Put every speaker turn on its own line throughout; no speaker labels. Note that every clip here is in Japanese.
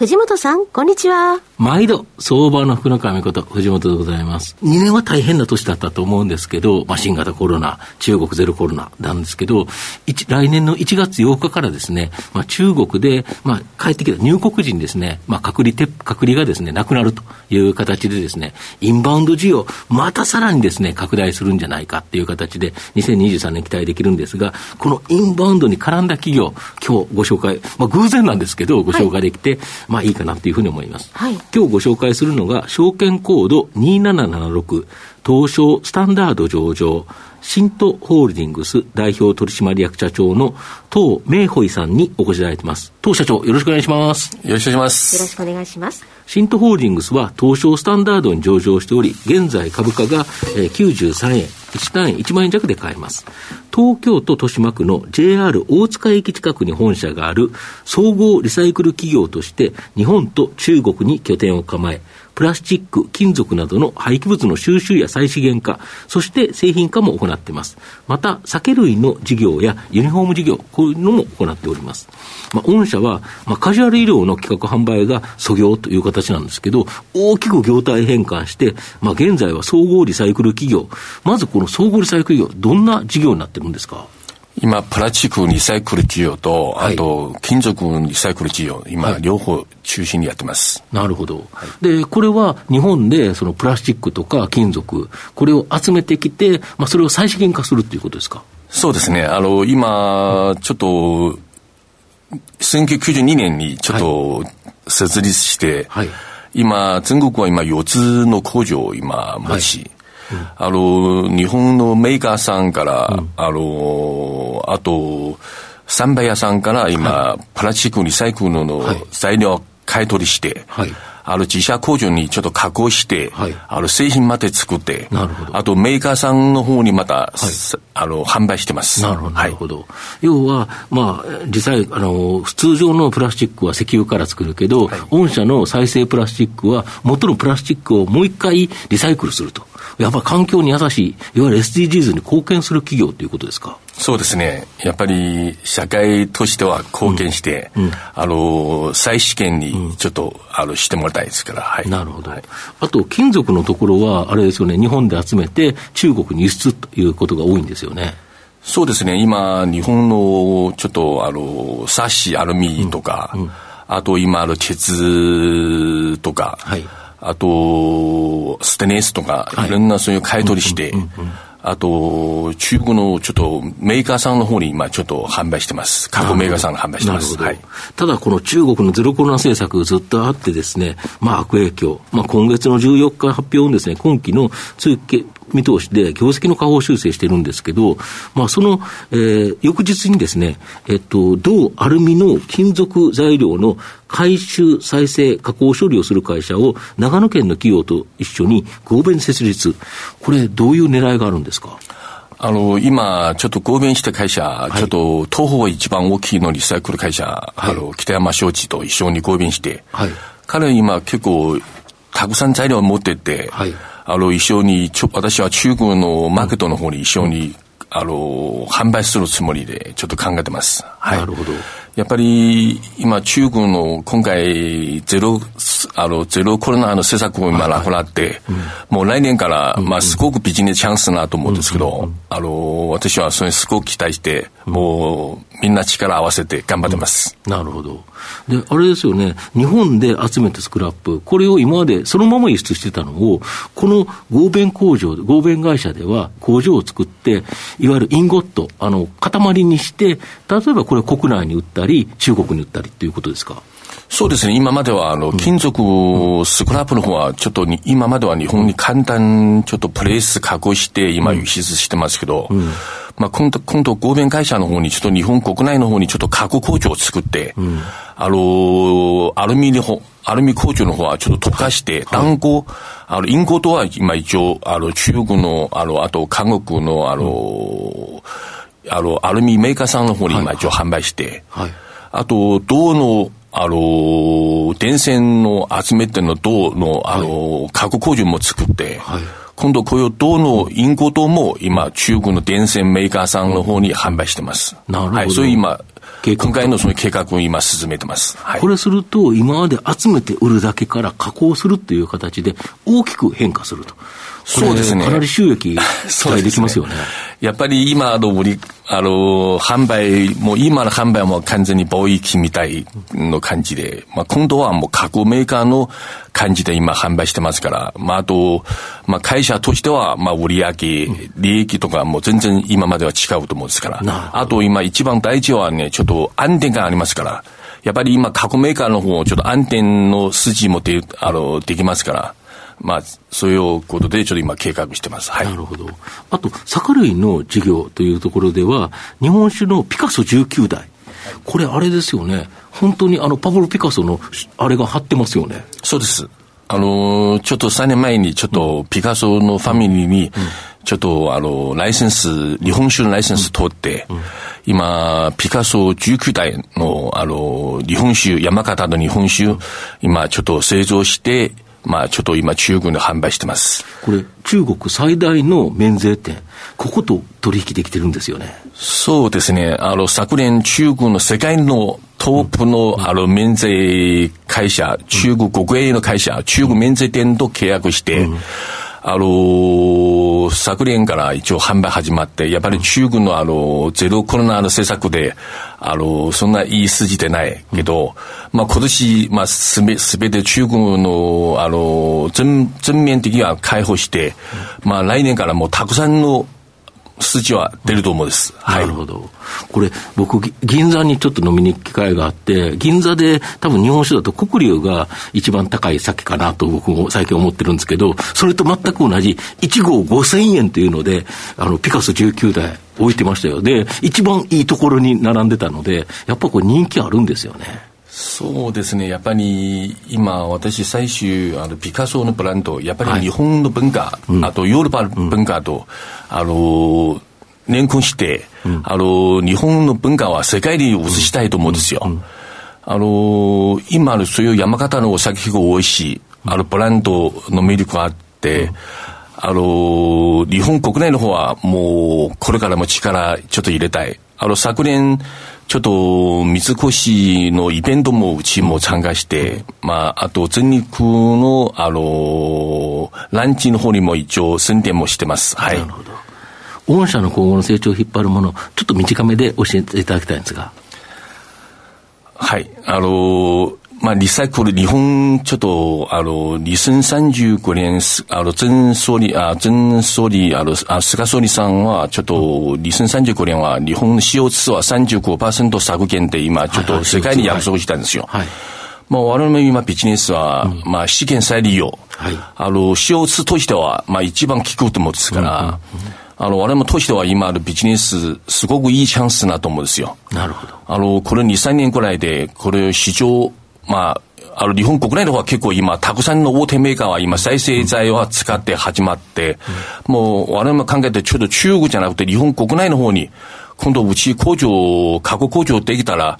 藤本さん、こんにちは。
毎度、相場の福の神こと、藤本でございます。2年は大変な年だったと思うんですけど、まあ、新型コロナ、中国ゼロコロナなんですけど、来年の1月8日からですね、まあ、中国で、まあ、帰ってきた入国時にですね、まあ、隔離隔離がですね、なくなるという形でですね、インバウンド需要、またさらにですね、拡大するんじゃないかっていう形で、2023年期待できるんですが、このインバウンドに絡んだ企業、今日ご紹介、まあ、偶然なんですけど、ご紹介できて、はいまあいいかなというふうに思います。はい、今日ご紹介するのが、証券コード2776、東証スタンダード上場、新都ホールディングス代表取締役社長の東明穂さんにお越しいただいています。東社長、よろしくお願いします。
よろしくお願いします。
よろしくお願いします。
新都ホールディングスは東証スタンダードに上場しており、現在株価が93円、1単位1万円弱で買えます。東京都豊島区の JR 大塚駅近くに本社がある総合リサイクル企業として日本と中国に拠点を構え、プラスチック、金属などの廃棄物の収集や再資源化、そして製品化も行っています。また、酒類の事業やユニフォーム事業、こういうのも行っております。まあ、御社は、まあ、カジュアル医療の企画販売が素業という形なんですけど、大きく業態変換して、まあ、現在は総合リサイクル企業。まずこの総合リサイクル企業、どんな事業になってるんですか？
今、プラスチックリサイクル企業と、あと、金属リサイクル企業、今、両方中心にやってます。
なるほど。で、これは日本で、そのプラスチックとか金属、これを集めてきて、まあ、それを再資源化するっていうことですか？
そうですね。あの、今、ちょっと、1992年にちょっと設立して、はい、今、全国は今4つの工場を今持ち、はいあの、日本のメーカーさんから、うん、あの、あと、サ売屋さんから今、はい、プラスチックリサイクルの材料買い取りして、はい、あの自社工場にちょっと加工して、はい、あの製品まで作って、なるほどあとメーカーさんの方にまた、はい、あの販売してます。
なるほど。なるほど。要は、まあ、実際、あの、通常のプラスチックは石油から作るけど、御社の再生プラスチックは、元のプラスチックをもう一回リサイクルすると。やっぱ環境に優しい、いわゆる SDGs に貢献する企業ということですか？
そうですね。やっぱり社会としては貢献して、うんうん、あの、再試験にちょっと、うん、あの、してもらいたいですから、はい。
なるほど。はい、あと、金属のところは、あれですよね、日本で集めて中国に輸出ということが多いんですよね。
そうですね。今、日本の、ちょっと、あの、サッシ、アルミとか、あと今、あの、鉄とか、はいあと、ステネスとか、いろんなそういう買い取りして、あと、中国のちょっとメーカーさんの方に今ちょっと販売してます。過去メーカーさんが販売してます。はい、
ただこの中国のゼロコロナ政策ずっとあってですね、まあ悪影響。まあ今月の14日発表ですね、今期の通期見通しで業績の下方修正してるんですけど、まあ、その、えー、翌日にですね、えっと、銅、アルミの金属材料の回収、再生、加工処理をする会社を長野県の企業と一緒に合弁設立。これ、どういう狙いがあるんですか？
あの、今、ちょっと合弁した会社、はい、ちょっと、東方一番大きいのリサイクル会社、はい、あの、北山商事と一緒に合弁して、はい、彼今結構、たくさん材料を持ってて、はい、あの、一緒に、私は中国のマーケットの方に一緒に、あの、販売するつもりで、ちょっと考えてます。
はい。なるほど。
やっぱり、今、中国の、今回、ゼロ、あの、ゼロコロナの政策を今なくなって、もう来年から、まあ、すごくビジネスチャンスなと思うんですけど、あの、私はそれすごく期待して、もう、みんな力合わせて頑張ってます。
なるほど。で、あれですよね、日本で集めたスクラップ、これを今までそのまま輸出してたのを、この合弁工場、合弁会社では工場を作って、いわゆるインゴット、あの、塊にして、例えばこれ国内に売ったったり、中国に売ったりということですか？
そうですね。今までは、あの、金属、スクラップの方は、ちょっとに、今までは日本に簡単、ちょっとプレス加工して、今輸出してますけど、うん、まあ、今度、今度、合弁会社の方に、ちょっと日本国内の方にちょっと加工工場を作って、うん、あの、アルミの方、アルミ工場の方はちょっと溶かして、断固、あの、インコとは今一応、あの、中国の、あの、あと韓国の、あの、あの、アルミメーカーさんの方に今一応販売して、はい、あと、銅の、あの、電線の集めての銅の、あの、加工工場も作って、はい、今度こういう銅のインコ銅も今、中国の電線メーカーさんの方に販売してます。
なるほど。はい、
そういう今、今回のその計画を今進めてます。
はい、これすると、今まで集めて売るだけから加工するっていう形で大きく変化すると。そうですね。かなり収益期待できますよね。
やっぱり今の売り、あの、販売、もう今の販売も完全に貿易みたいの感じで、まあ今度はもう加工メーカーの感じで今販売してますから、まああと、まあ会社としては、まあ売上、利益とかも全然今までは違うと思うんですから、あと今一番大事はね、ちょっと安定感ありますから、やっぱり今、加工メーカーの方、ちょっと安定の筋もで、あの、できますから、まあ、そういうことで、ちょっと今、計画してます。
はい。なるほど。あと、酒類の事業というところでは、日本酒のピカソ19代。これ、あれですよね。本当にあの、パブロ・ピカソの、あれが貼ってますよね。
そうです。あの、ちょっと3年前に、ちょっと、ピカソのファミリーに、ちょっと、あの、ライセンス、日本酒のライセンス取って、今、ピカソ19代の、あの、日本酒、山形の日本酒、今、ちょっと製造して、まあ、ちょっと今、中国で販売してます。
これ、中国最大の免税店、ここと取引できてるんですよね。
そうですね。あの、昨年、中国の世界のトップの、あの、免税会社、中国国営の会社、中国免税店と契約して、うんあの、昨年から一応販売始まって、やっぱり中国のあの、ゼロコロナの政策で、あの、そんないい筋でないけど、まあ今年、まあすべ、すべて中国の、あの、全、全面的には解放して、まあ来年からもうたくさんの数値は出ると思うんです。
はい、なるほど。これ、僕、銀座にちょっと飲みに行く機会があって、銀座で多分日本酒だと黒龍が一番高い酒かなと僕も最近思ってるんですけど、それと全く同じ1号5000円というので、あの、ピカソ19台置いてましたよ。で、一番いいところに並んでたので、やっぱこれ人気あるんですよね。
そうですね。やっぱり、今、私、最終、あの、ピカソのブランド、やっぱり日本の文化、はいあとヨーロッパの文化と、うん、あの、連婚して、うん、あの、日本の文化は世界に移したいと思うんですよ。あの、今のそういう山形のお酒が多いし、あの、ブランドの魅力があって、あの、日本国内の方はもう、これからも力ちょっと入れたい。あの、昨年、ちょっと、三越のイベントもうちも参加して、まあ、あと、全日空の、あの、ランチの方にも一応宣伝もしてます。はい。なるほど。
御社の今後の成長を引っ張るもの、ちょっと短めで教えていただきたいんですが。
はい。あの、まあ、リサイクル、日本、ちょっと、あの、2035年、あの、前総理、あ、前総理、あの、あ菅総理さんは、ちょっと、2035年は、日本の CO2 は35%削減で今、ちょっと世界に約束したんですよ。はい。まあ、我々今ビジネスは、まあ、資源再利用。はい。あの、CO2 としては、まあ、一番効くと思うんですから、あの、我々もとしては今あるビジネス、すごくいいチャンスなと思うんですよ。
なるほど。
あの、これ2、3年くらいで、これ市場、まあ、あの、日本国内の方は結構今、たくさんの大手メーカーは今、再生材を使って始まって、うん、もう、我々も考えて、ちょっと中国じゃなくて、日本国内の方に、今度うち工場、過去工場できたら、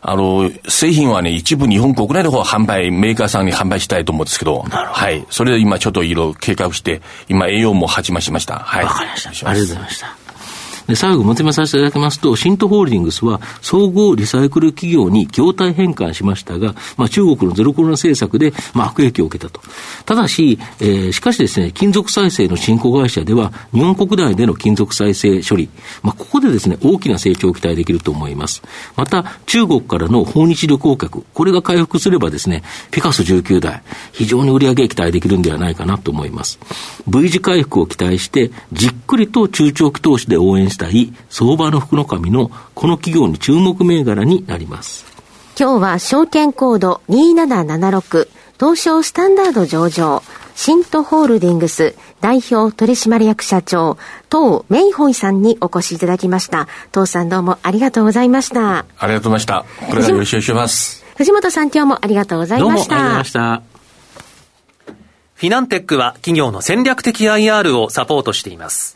あの、製品はね、一部日本国内の方は販売、メーカーさんに販売したいと思うんですけど、
どは
い。それで今ちょっといろいろ計画して、今営業も始ましました。はい。
わかりました。ありがとうございました。で、最後まとめさせていただきますと、シントホールディングスは総合リサイクル企業に業態変換しましたが、まあ、中国のゼロコロナ政策で、まあ、悪影響を受けたと。ただし、えー、しかしですね、金属再生の新興会社では、日本国内での金属再生処理、まあ、ここでですね、大きな成長を期待できると思います。また、中国からの訪日旅行客、これが回復すればですね、ピカソ19台、非常に売り上げ期待できるんではないかなと思います。V 字回復を期待して、じっくりと中長期投資で応援ししたい相場の福の神のこの企業に注目銘柄になります。
今日は証券コード2776東証スタンダード上場シントホールディングス代表取締役社長、東メイホイさんにお越しいただきました。東さんどうもありがとうございました。
ありがとうございました。これからよろしくお願いします。
藤本さん今日もありがとうございました。
どうもありがとうございました。
フィナンテックは企業の戦略的 IR をサポートしています。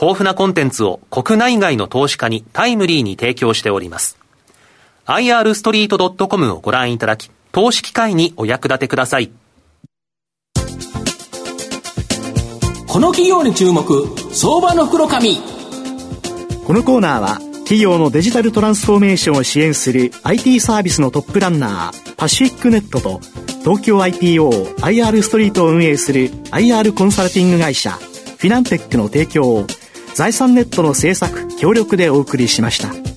豊富なコンテンツを国内外の投資家にタイムリーに提供しております。irstreet.com をご覧いただき、投資機会にお役立てください。
この企業に注目、相場の袋紙。
このコーナーは、企業のデジタルトランスフォーメーションを支援する IT サービスのトップランナー、パシフィックネットと、東京 IPO IR ストリートを運営する IR コンサルティング会社フィナンテックの提供を財産ネットの制作協力でお送りしました。